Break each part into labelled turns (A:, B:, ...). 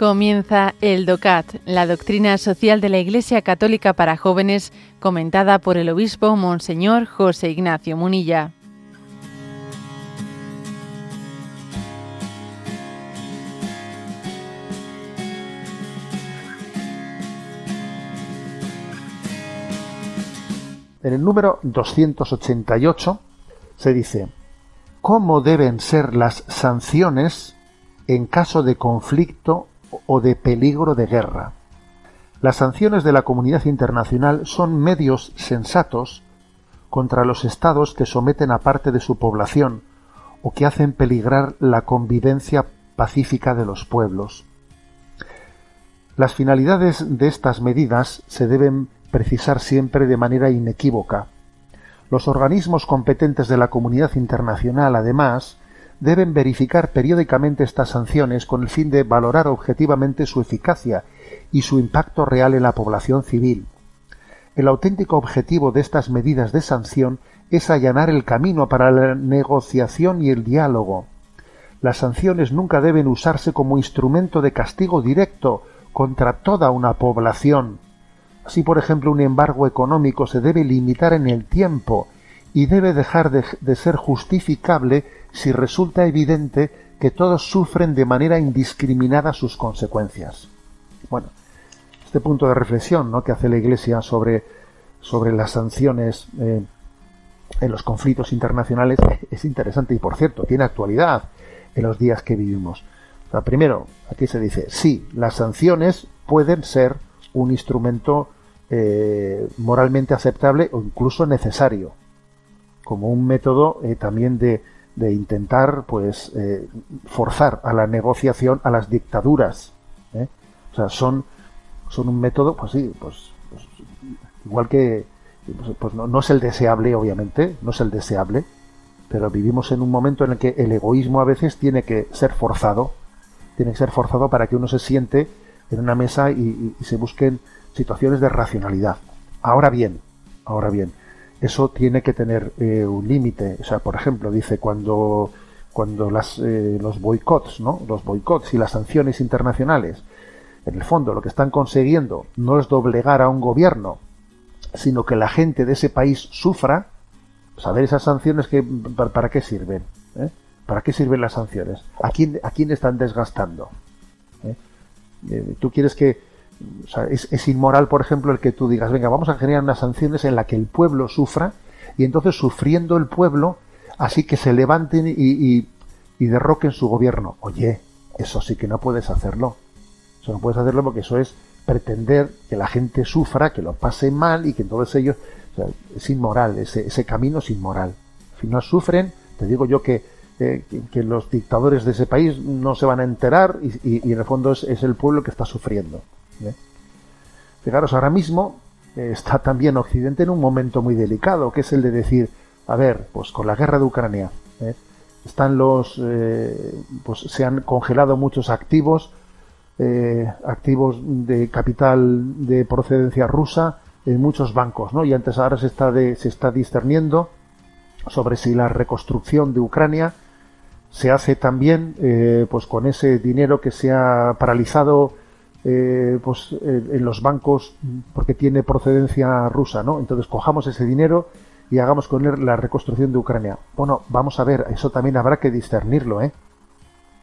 A: Comienza el DOCAT, la doctrina social de la Iglesia Católica para jóvenes, comentada por el obispo Monseñor José Ignacio Munilla.
B: En el número 288 se dice, ¿cómo deben ser las sanciones en caso de conflicto o de peligro de guerra. Las sanciones de la comunidad internacional son medios sensatos contra los estados que someten a parte de su población o que hacen peligrar la convivencia pacífica de los pueblos. Las finalidades de estas medidas se deben precisar siempre de manera inequívoca. Los organismos competentes de la comunidad internacional, además, deben verificar periódicamente estas sanciones con el fin de valorar objetivamente su eficacia y su impacto real en la población civil. El auténtico objetivo de estas medidas de sanción es allanar el camino para la negociación y el diálogo. Las sanciones nunca deben usarse como instrumento de castigo directo contra toda una población. Así, por ejemplo, un embargo económico se debe limitar en el tiempo y debe dejar de, ser justificable si resulta evidente que todos sufren de manera indiscriminada sus consecuencias. Bueno, este punto de reflexión ¿no? que hace la Iglesia sobre, sobre las sanciones eh, en los conflictos internacionales es interesante y, por cierto, tiene actualidad en los días que vivimos. primero, aquí se dice, sí, las sanciones pueden ser un instrumento eh, moralmente aceptable o incluso necesario, como un método eh, también de, de intentar pues eh, forzar a la negociación a las dictaduras ¿eh? o sea son son un método pues sí pues, pues igual que pues, pues no, no, es el deseable obviamente no es el deseable pero vivimos en un momento en el que el egoísmo a veces tiene que ser forzado tiene que ser forzado para que uno se siente en una mesa y, y se busquen situaciones de racionalidad ahora bien ahora bien eso tiene que tener eh, un límite. O sea, por ejemplo, dice cuando cuando las, eh, los boicots, ¿no? Los boicots y las sanciones internacionales, en el fondo lo que están consiguiendo no es doblegar a un gobierno, sino que la gente de ese país sufra. Saber esas sanciones que para, qué sirven, ¿Eh? ¿Para qué sirven las sanciones? ¿A quién, a quién están desgastando? ¿Tú quieres que es, inmoral, por ejemplo, el que tú digas, venga, vamos a generar unas sanciones en las que el pueblo sufra y entonces sufriendo el pueblo, así que se levanten y, derroquen su gobierno. Oye, eso sí que no puedes hacerlo. Eso no puedes hacerlo porque eso es pretender que la gente sufra, que lo pase mal y que todos ellos... es inmoral, ese, ese camino es inmoral. Si no sufren, te digo yo que, eh, que, los dictadores de ese país no se van a enterar y, en el fondo es el pueblo que está sufriendo. ¿Eh? Fijaros, ahora mismo eh, está también Occidente en un momento muy delicado, que es el de decir, a ver, pues con la guerra de Ucrania, ¿eh? están los, pues se han congelado muchos activos, activos de capital de procedencia rusa en muchos bancos, ¿no? Y antes ahora se está se está discerniendo sobre si la reconstrucción de Ucrania se hace también pues con ese dinero que se ha paralizado eh, pues eh, en los bancos porque tiene procedencia rusa, ¿no? Entonces cojamos ese dinero y hagamos con él la reconstrucción de Ucrania. Bueno, vamos a ver, eso también habrá que discernirlo, ¿eh?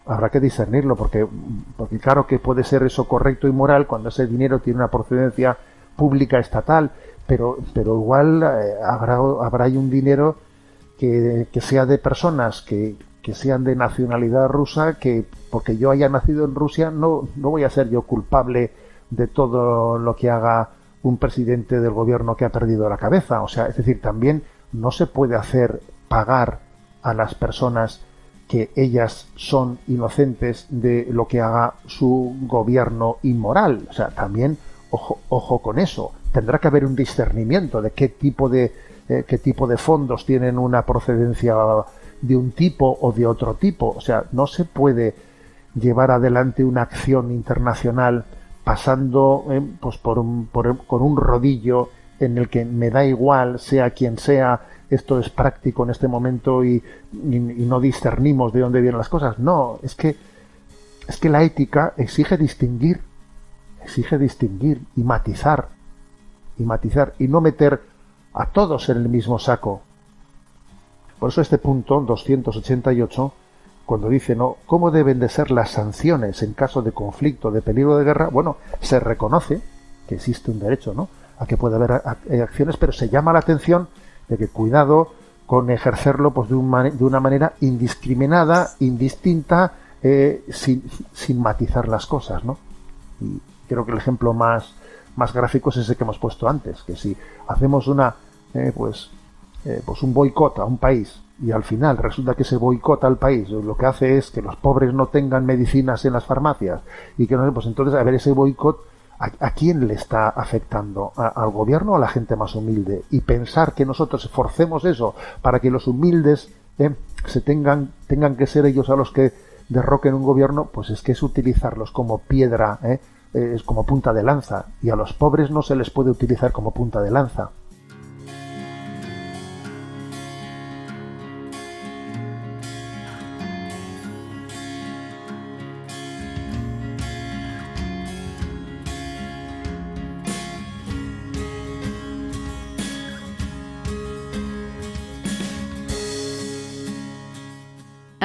B: Habrá que discernirlo porque, porque claro que puede ser eso correcto y moral cuando ese dinero tiene una procedencia pública estatal, pero, pero igual eh, habrá, habrá un dinero que, que sea de personas que, que sean de nacionalidad rusa, que porque yo haya nacido en Rusia no, no voy a ser yo culpable de todo lo que haga un presidente del gobierno que ha perdido la cabeza. O sea, es decir, también no se puede hacer pagar a las personas que ellas son inocentes de lo que haga su gobierno inmoral. O sea, también ojo, ojo con eso. Tendrá que haber un discernimiento de qué tipo de eh, qué tipo de fondos tienen una procedencia de un tipo o de otro tipo. O sea, no se puede llevar adelante una acción internacional pasando eh, pues por un, por, con un rodillo en el que me da igual, sea quien sea, esto es práctico en este momento y, y, no discernimos de dónde vienen las cosas. No, es que es que la ética exige distinguir, exige distinguir y matizar, y matizar, y no meter a todos en el mismo saco. Por eso este punto 288, cuando dice, ¿no? ¿Cómo deben de ser las sanciones en caso de conflicto, de peligro de guerra? Bueno, se reconoce que existe un derecho, ¿no? A que puede haber acciones, pero se llama la atención de que cuidado con ejercerlo pues de, de una manera indiscriminada, indistinta, eh, sin, sin, matizar las cosas, ¿no? Y creo que el ejemplo más, más gráfico es ese que hemos puesto antes, que si hacemos una, eh, pues, eh, pues un boicot a un país y al final resulta que ese boicot al país lo que hace es que los pobres no tengan medicinas en las farmacias y que no, pues entonces a ver ese boicot ¿A, quién le está afectando? ¿Al gobierno o a la gente más humilde? Y pensar que nosotros forcemos eso para que los humildes eh, se tengan, tengan que ser ellos a los que derroquen un gobierno, pues es que es utilizarlos como piedra, eh, es como punta de lanza. Y a los pobres no se les puede utilizar como punta de lanza.